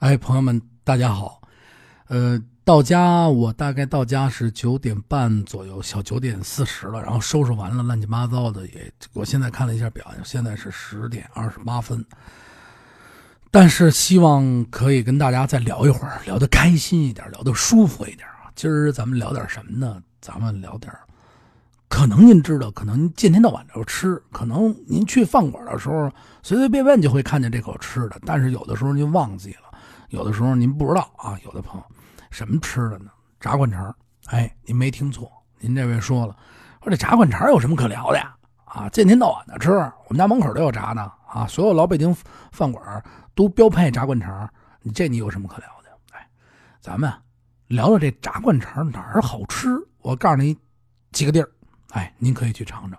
哎，朋友们，大家好。呃，到家我大概到家是九点半左右，小九点四十了，然后收拾完了，乱七八糟的也。我现在看了一下表，现在是十点二十八分。但是希望可以跟大家再聊一会儿，聊得开心一点，聊得舒服一点啊。今儿咱们聊点什么呢？咱们聊点可能您知道，可能您见天到晚就吃，可能您去饭馆的时候随随便便就会看见这口吃的，但是有的时候您忘记了。有的时候您不知道啊，有的朋友什么吃的呢？炸灌肠哎，您没听错，您这位说了，说这炸灌肠有什么可聊的呀？啊，见天到晚的吃，我们家门口都有炸的啊，所有老北京饭馆都标配炸灌肠你这你有什么可聊的？哎，咱们聊聊这炸灌肠哪儿好吃？我告诉你几个地儿，哎，您可以去尝尝。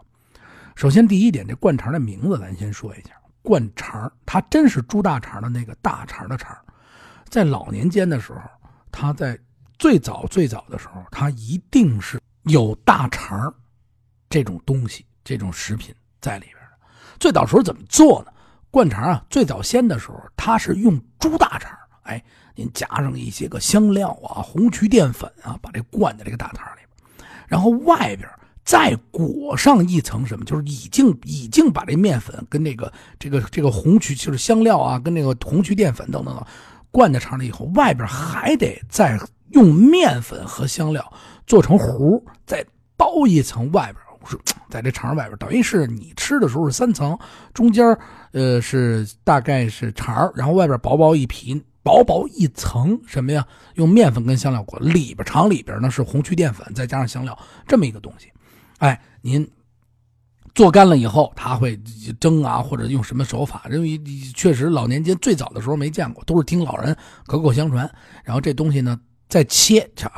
首先第一点，这灌肠的名字咱先说一下，灌肠它真是猪大肠的那个大肠的肠。在老年间的时候，他在最早最早的时候，他一定是有大肠这种东西、这种食品在里边的。最早时候怎么做呢？灌肠啊，最早先的时候，他是用猪大肠，哎，您加上一些个香料啊、红曲淀粉啊，把这灌在这个大肠里边，然后外边再裹上一层什么，就是已经已经把这面粉跟那个这个这个红曲就是香料啊，跟那个红曲淀粉等等等。灌在肠里以后，外边还得再用面粉和香料做成糊，再包一层外边。是在这肠外边，等于是你吃的时候是三层，中间呃是大概是肠，然后外边薄薄一皮，薄薄一层什么呀？用面粉跟香料裹，里边肠里边呢是红曲淀粉再加上香料这么一个东西。哎，您。做干了以后，他会蒸啊，或者用什么手法？因为确实老年间最早的时候没见过，都是听老人口口相传。然后这东西呢，再切，切，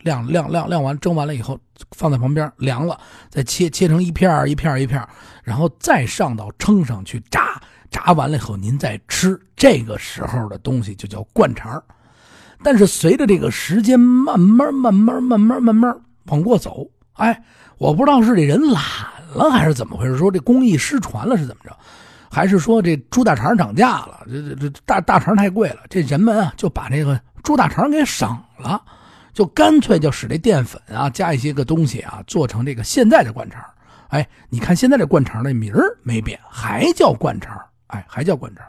晾晾晾晾完，蒸完了以后放在旁边凉了，再切切成一片一片一片然后再上到称上去炸，炸完了以后您再吃。这个时候的东西就叫灌肠。但是随着这个时间慢慢慢慢慢慢慢慢往过走，哎，我不知道是这人懒。了还是怎么回事？说这工艺失传了是怎么着？还是说这猪大肠涨价了？这这这大大肠太贵了，这人们啊就把这个猪大肠给省了，就干脆就使这淀粉啊加一些个东西啊做成这个现在的灌肠。哎，你看现在这灌肠的名儿没变，还叫灌肠。哎，还叫灌肠。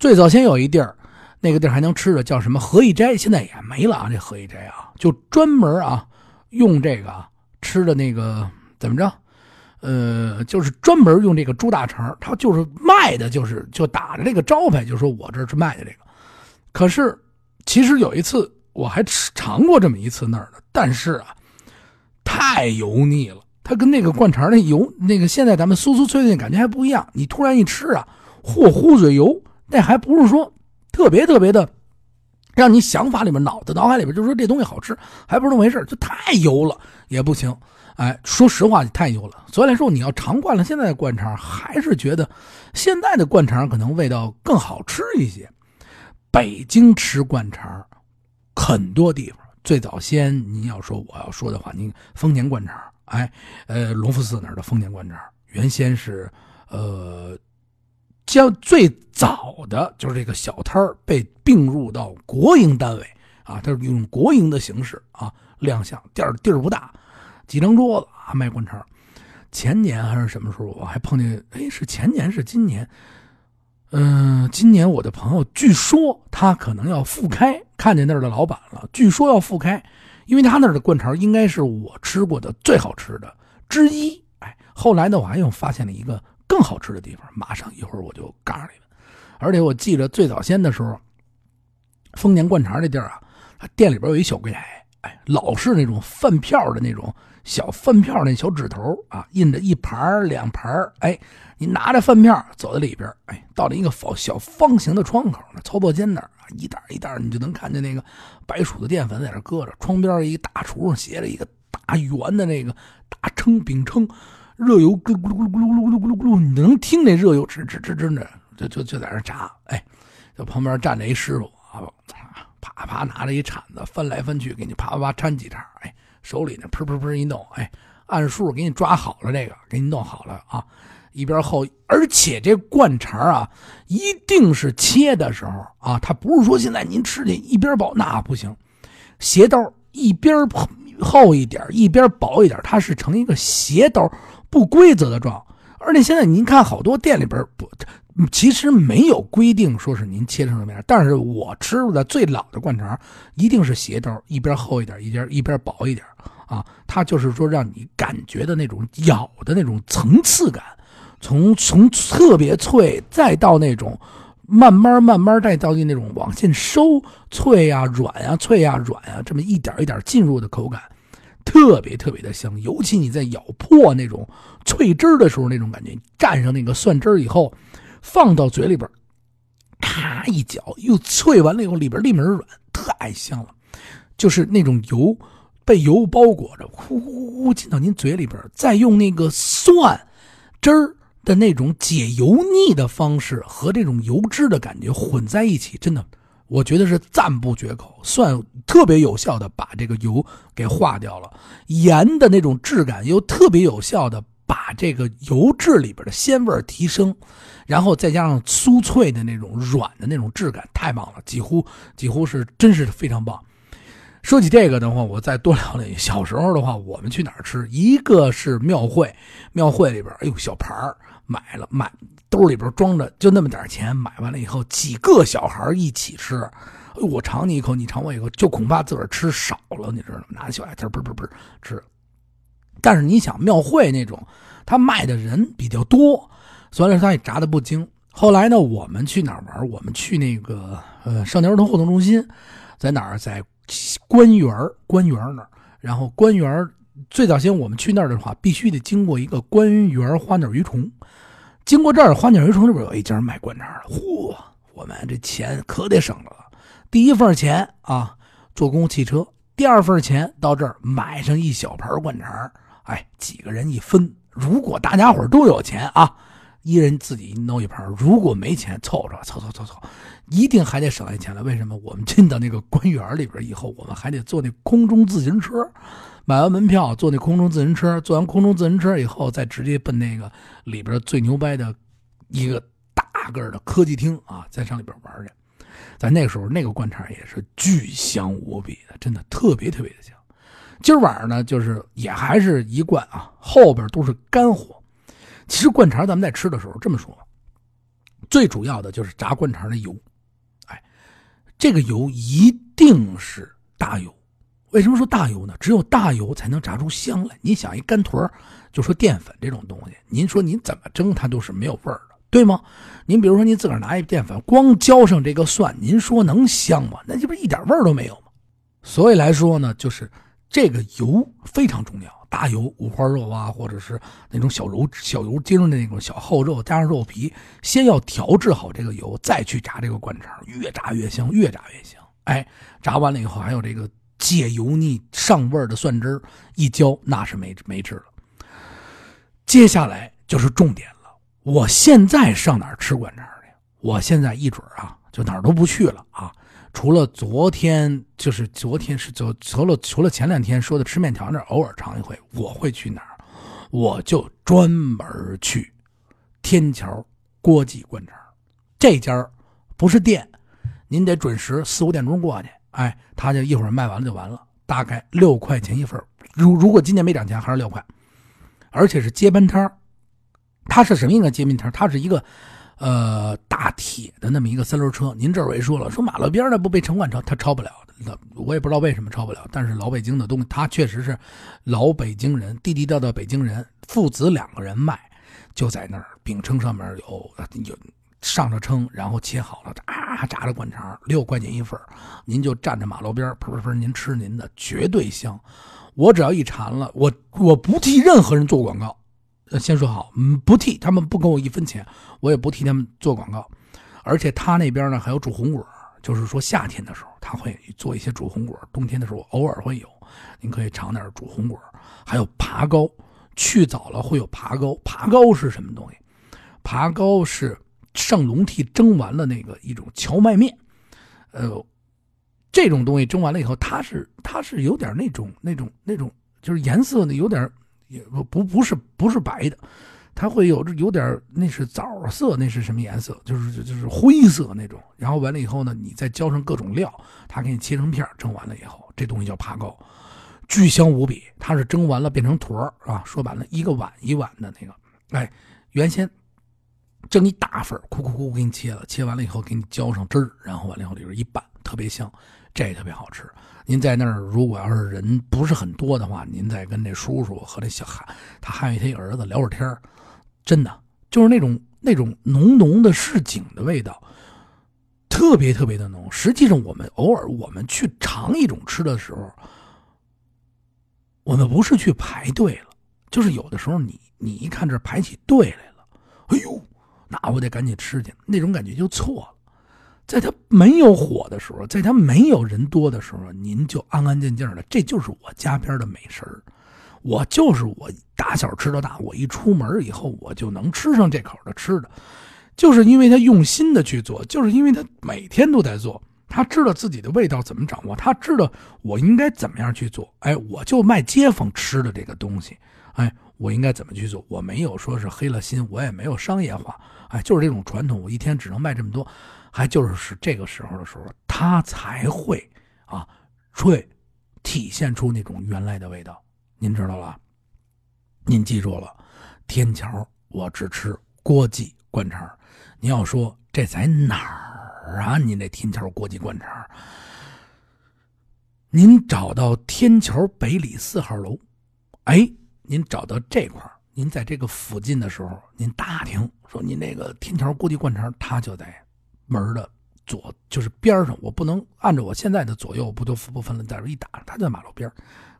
最早先有一地儿，那个地儿还能吃的叫什么何一斋，现在也没了啊。这何一斋啊，就专门啊用这个吃的那个怎么着？呃，就是专门用这个猪大肠，他就是卖的，就是就打着这个招牌，就说我这是卖的这个。可是，其实有一次我还尝过这么一次那儿的，但是啊，太油腻了。它跟那个灌肠那油，那个现在咱们酥酥脆脆感觉还不一样。你突然一吃啊，嚯，呼嘴油，那还不是说特别特别的，让你想法里面脑子脑海里边就说这东西好吃，还不是那么回事就太油了也不行。哎，说实话，太油了。所以来说，你要尝惯了现在的灌肠，还是觉得现在的灌肠可能味道更好吃一些。北京吃灌肠，很多地方最早先，您要说我要说的话，您丰年灌肠，哎，呃，隆福寺那儿的丰年灌肠，原先是呃，将最早的就是这个小摊被并入到国营单位啊，它是用国营的形式啊亮相，店儿地儿不大。几张桌子啊，卖灌肠。前年还是什么时候，我还碰见，哎，是前年是今年，嗯，今年我的朋友据说他可能要复开，看见那儿的老板了，据说要复开，因为他那儿的灌肠应该是我吃过的最好吃的之一。哎，后来呢，我还又发现了一个更好吃的地方，马上一会儿我就告诉你们。而且我记着最早先的时候，丰年灌肠这地儿啊，他店里边有一小柜台，哎老是那种饭票的那种。小饭票那小纸头啊，印着一盘两盘哎，你拿着饭票走在里边哎，到了一个方小方形的窗口那操作间那儿，一袋一袋你就能看见那个白薯的淀粉在那搁着。窗边一个大厨上斜着一个大圆的那个大称饼称，热油咕噜咕噜咕噜咕噜咕噜咕噜咕噜，你能听那热油吱吱吱吱的，就就就在那炸。哎，在旁边站着一师傅啊，啪啪拿着一铲子翻来翻去，给你啪啪啪掺几茬。哎。手里呢，噗噗噗一弄，哎，按数给你抓好了，这个给你弄好了啊。一边厚，而且这灌肠啊，一定是切的时候啊，它不是说现在您吃去一边薄那不行，斜刀一边厚一点，一边薄一点，它是成一个斜刀不规则的状。而且现在您看好多店里边不，其实没有规定说是您切成什么样，但是我吃的最老的灌肠一定是斜刀，一边厚一点，一边一边薄一点啊，它就是说让你感觉的那种咬的那种层次感。从从特别脆，再到那种慢慢慢慢再到那种往进收脆呀、软呀、脆呀、软呀，这么一点一点进入的口感，特别特别的香。尤其你在咬破那种脆汁的时候，那种感觉，蘸上那个蒜汁以后，放到嘴里边，咔一嚼，又脆完了以后，里边立马软，太香了。就是那种油被油包裹着，呼呼呼进到您嘴里边，再用那个蒜汁儿。的那种解油腻的方式和这种油脂的感觉混在一起，真的，我觉得是赞不绝口。蒜特别有效的把这个油给化掉了，盐的那种质感又特别有效的把这个油质里边的鲜味提升，然后再加上酥脆的那种软的那种质感，太棒了，几乎几乎是真是非常棒。说起这个的话，我再多聊聊。小时候的话，我们去哪儿吃？一个是庙会，庙会里边，哎呦，小盘儿。买了，买兜里边装着就那么点钱，买完了以后几个小孩一起吃，我尝你一口，你尝我一口，就恐怕自个儿吃少了，你知道吗？拿小牙签嘣嘣嘣吃。但是你想庙会那种，他卖的人比较多，所以说他也炸的不精。后来呢，我们去哪儿玩？我们去那个呃少年儿童活动中心，在哪儿？在官园官园那儿。然后官园最早先我们去那儿的话，必须得经过一个官园花鸟鱼虫。经过这儿，花鸟鱼虫这边有一家卖灌肠的，嚯，我们这钱可得省着了。第一份钱啊，坐公共汽车；第二份钱到这儿买上一小盘灌肠，哎，几个人一分。如果大家伙都有钱啊，一人自己弄一盘；如果没钱，凑着凑凑凑凑，一定还得省下钱来。为什么？我们进到那个官园里边以后，我们还得坐那空中自行车。买完门票，坐那空中自行车，坐完空中自行车以后，再直接奔那个里边最牛掰的一个大个的科技厅啊，再上里边玩去。在那个时候，那个官场也是巨香无比的，真的特别特别的香。今儿晚上呢，就是也还是一贯啊，后边都是干货。其实灌肠咱们在吃的时候这么说，最主要的就是炸灌肠的油，哎，这个油一定是大油。为什么说大油呢？只有大油才能炸出香来。你想一干坨就说淀粉这种东西，您说您怎么蒸它都是没有味儿的，对吗？您比如说您自个儿拿一淀粉，光浇上这个蒜，您说能香吗？那这不是一点味儿都没有吗？所以来说呢，就是这个油非常重要。大油五花肉啊，或者是那种小油小油精的那种小厚肉，加上肉皮，先要调制好这个油，再去炸这个灌肠，越炸越香，越炸越香。哎，炸完了以后还有这个。解油腻上味的蒜汁一浇，那是没没治了。接下来就是重点了。我现在上哪儿吃灌肠去？我现在一准啊，就哪儿都不去了啊！除了昨天，就是昨天是昨除了除了前两天说的吃面条那儿偶尔尝一回，我会去哪儿？我就专门去天桥郭记灌肠。这家不是店，您得准时四五点钟过去。哎，他就一会儿卖完了就完了，大概六块钱一份如如果今年没涨价，还是六块，而且是接班摊它是什么一个接班摊它是一个，呃，大铁的那么一个三轮车。您这儿也说了，说马路边的不被城管抄，他抄不了的。我也不知道为什么抄不了，但是老北京的东西，他确实是老北京人，地地道道北京人，父子两个人卖，就在那儿饼铛上面有有。上着称，然后切好了，啊，炸着灌肠，六块钱一份您就站着马路边，噗噗噗，您吃您的，绝对香。我只要一馋了，我我不替任何人做广告，先说好，嗯，不替他们不给我一分钱，我也不替他们做广告。而且他那边呢还有煮红果，就是说夏天的时候他会做一些煮红果，冬天的时候偶尔会有，您可以尝点煮红果。还有爬糕，去早了会有爬糕，爬糕是什么东西？爬糕是。上笼屉蒸完了那个一种荞麦面，呃，这种东西蒸完了以后，它是它是有点那种那种那种，就是颜色呢有点也不不不是不是白的，它会有有点那是枣色，那是什么颜色？就是就是灰色那种。然后完了以后呢，你再浇上各种料，它给你切成片蒸完了以后，这东西叫爬糕，巨香无比。它是蒸完了变成坨儿啊，说白了一个碗一碗的那个。哎，原先蒸一大份，哭哭哭给你切了，切完了以后给你浇上汁儿，然后完了以后里边一拌，特别香，这特别好吃。您在那儿，如果要是人不是很多的话，您再跟这叔叔和这小孩，他还有他一儿子聊会儿天真的就是那种那种浓浓的市井的味道，特别特别的浓。实际上，我们偶尔我们去尝一种吃的时候，我们不是去排队了，就是有的时候你你一看这排起队来了，哎呦，那我得赶紧吃去，那种感觉就错了。在他没有火的时候，在他没有人多的时候，您就安安静静的，这就是我家边的美食我就是我打小吃到大，我一出门以后，我就能吃上这口的吃的，就是因为他用心的去做，就是因为他每天都在做，他知道自己的味道怎么掌握，他知道我应该怎么样去做。哎，我就卖街坊吃的这个东西，哎，我应该怎么去做？我没有说是黑了心，我也没有商业化，哎，就是这种传统，我一天只能卖这么多。还就是是这个时候的时候，他才会啊，会体现出那种原来的味道。您知道吧？您记住了？天桥我只吃锅记灌肠。您要说这在哪儿啊？您这天桥锅记灌肠，您找到天桥北里四号楼，哎，您找到这块您在这个附近的时候，您打听说您那个天桥锅记灌肠，他就在。门的左就是边上，我不能按照我现在的左右不都不分了，在这一打，他在马路边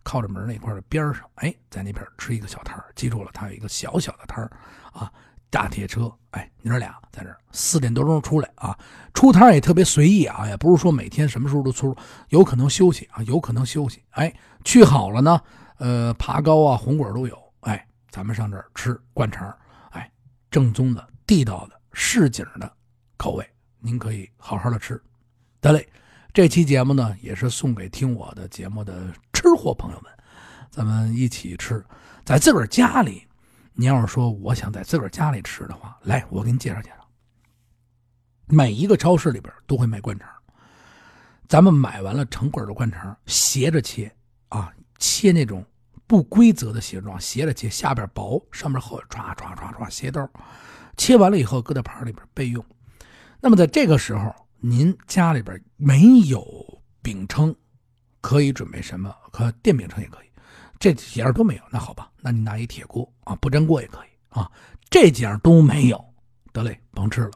靠着门那块的边上，哎，在那边吃一个小摊记住了，他有一个小小的摊啊，大铁车，哎，娘俩在这四点多钟出来啊，出摊也特别随意啊，也不是说每天什么时候都出，有可能休息啊，有可能休息，哎，去好了呢，呃，爬高啊，红果都有，哎，咱们上这儿吃灌肠，哎，正宗的、地道的、市井的口味。您可以好好的吃，得嘞。这期节目呢，也是送给听我的节目的吃货朋友们，咱们一起吃。在自个儿家里，您要是说我想在自个儿家里吃的话，来，我给您介绍介绍。每一个超市里边都会卖灌肠，咱们买完了成捆的灌肠，斜着切啊，切那种不规则的斜状，斜着切，下边薄，上面厚，唰唰唰唰斜刀，切完了以后搁在盘里边备用。那么在这个时候，您家里边没有饼铛，可以准备什么？可电饼铛也可以，这几样都没有。那好吧，那你拿一铁锅啊，不粘锅也可以啊。这几样都没有，得嘞，甭吃了。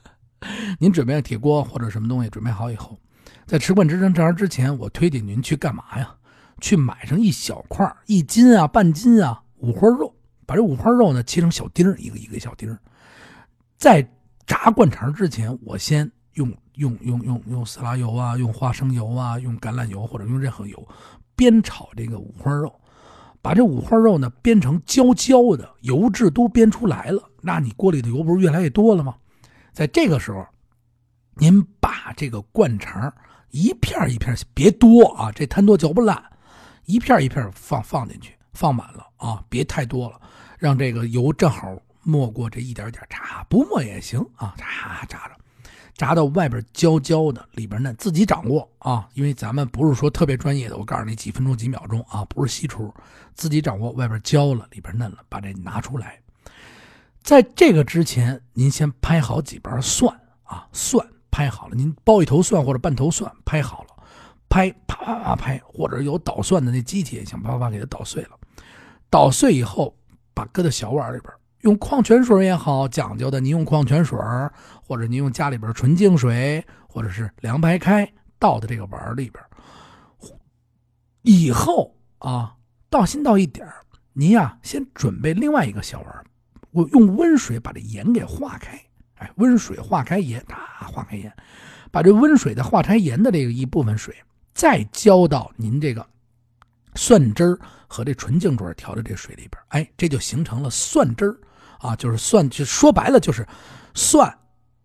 您准备铁锅或者什么东西准备好以后，在吃惯之蒸肠之前，我推荐您去干嘛呀？去买上一小块一斤啊，半斤啊，五花肉，把这五花肉呢切成小丁一个一个小丁在。炸灌肠之前，我先用用用用用色拉油啊，用花生油啊，用橄榄油或者用任何油，煸炒这个五花肉，把这五花肉呢煸成焦焦的，油脂都煸出来了，那你锅里的油不是越来越多了吗？在这个时候，您把这个灌肠一片一片，别多啊，这摊多嚼不烂，一片一片放放进去，放满了啊，别太多了，让这个油正好。没过这一点点炸，不没也行啊！炸炸着，炸到外边焦焦的，里边嫩，自己掌握啊！因为咱们不是说特别专业的，我告诉你几分钟几秒钟啊，不是西厨，自己掌握。外边焦了，里边嫩了，把这拿出来。在这个之前，您先拍好几瓣蒜啊，蒜拍好了，您包一头蒜或者半头蒜拍好了，拍啪啪啪拍，或者有捣蒜的那机器也行，啪啪啪给它捣碎了。捣碎以后，把搁到小碗里边。用矿泉水也好，讲究的，您用矿泉水或者您用家里边纯净水，或者是凉白开倒在这个碗里边。以后啊，倒新倒一点您呀先准备另外一个小碗，我用温水把这盐给化开。哎，温水化开盐，啊，化开盐，把这温水的化开盐的这个一部分水，再浇到您这个蒜汁儿和这纯净水调的这水里边。哎，这就形成了蒜汁儿。啊，就是蒜，就说白了就是蒜、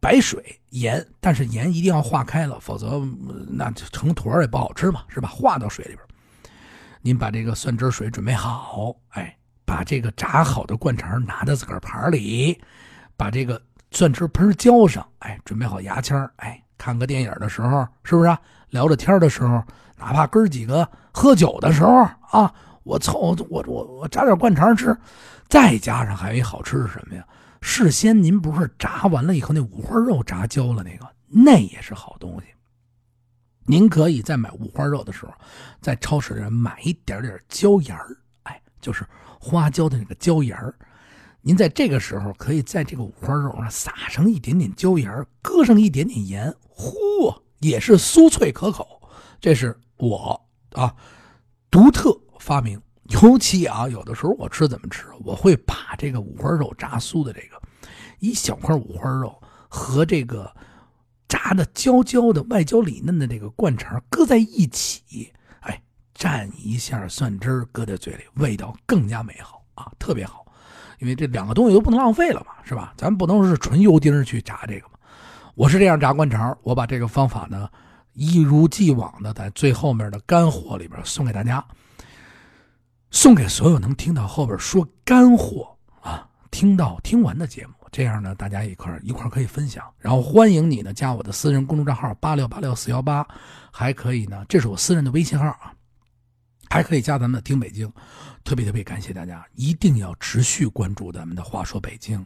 白水、盐，但是盐一定要化开了，否则那就成坨也不好吃嘛，是吧？化到水里边，您把这个蒜汁水准备好，哎，把这个炸好的灌肠拿到自个儿盘里，把这个蒜汁盆浇上，哎，准备好牙签哎，看个电影的时候，是不是啊？聊着天的时候，哪怕哥几个喝酒的时候啊，我凑我我我炸点灌肠吃，再加上还有一好吃是什么呀？事先您不是炸完了以后那五花肉炸焦了那个，那也是好东西。您可以在买五花肉的时候，在超市里买一点点椒盐儿，哎，就是花椒的那个椒盐儿。您在这个时候可以在这个五花肉上撒上一点点椒盐儿，搁上一点点盐，嚯，也是酥脆可口。这是我啊独特发明。尤其啊，有的时候我吃怎么吃？我会把这个五花肉炸酥的这个一小块五花肉和这个。炸的焦焦的、外焦里嫩的这个灌肠搁在一起，哎，蘸一下蒜汁搁在嘴里，味道更加美好啊，特别好。因为这两个东西都不能浪费了嘛，是吧？咱不能是纯油丁去炸这个嘛。我是这样炸灌肠，我把这个方法呢，一如既往的在最后面的干货里边送给大家，送给所有能听到后边说干货啊，听到听完的节目。这样呢，大家一块一块可以分享，然后欢迎你呢加我的私人公众账号八六八六四幺八，还可以呢，这是我私人的微信号啊，还可以加咱们的听北京，特别特别感谢大家，一定要持续关注咱们的话说北京，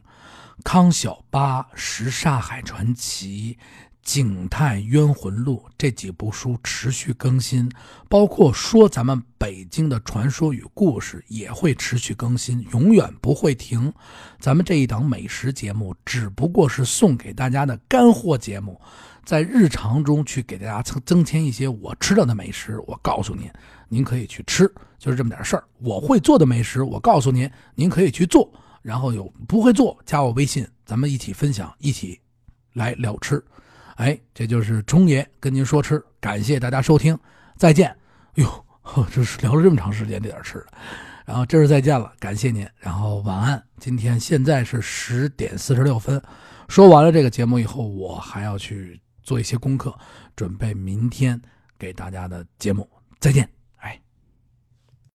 康小八什刹海传奇。《景泰冤魂录》这几部书持续更新，包括说咱们北京的传说与故事也会持续更新，永远不会停。咱们这一档美食节目只不过是送给大家的干货节目，在日常中去给大家增增添一些我吃到的美食。我告诉您，您可以去吃，就是这么点事儿。我会做的美食，我告诉您，您可以去做。然后有不会做，加我微信，咱们一起分享，一起来聊吃。哎，这就是冲爷跟您说吃，感谢大家收听，再见。哎呦，这是聊了这么长时间这点吃的，然后这是再见了，感谢您，然后晚安。今天现在是十点四十六分，说完了这个节目以后，我还要去做一些功课，准备明天给大家的节目。再见。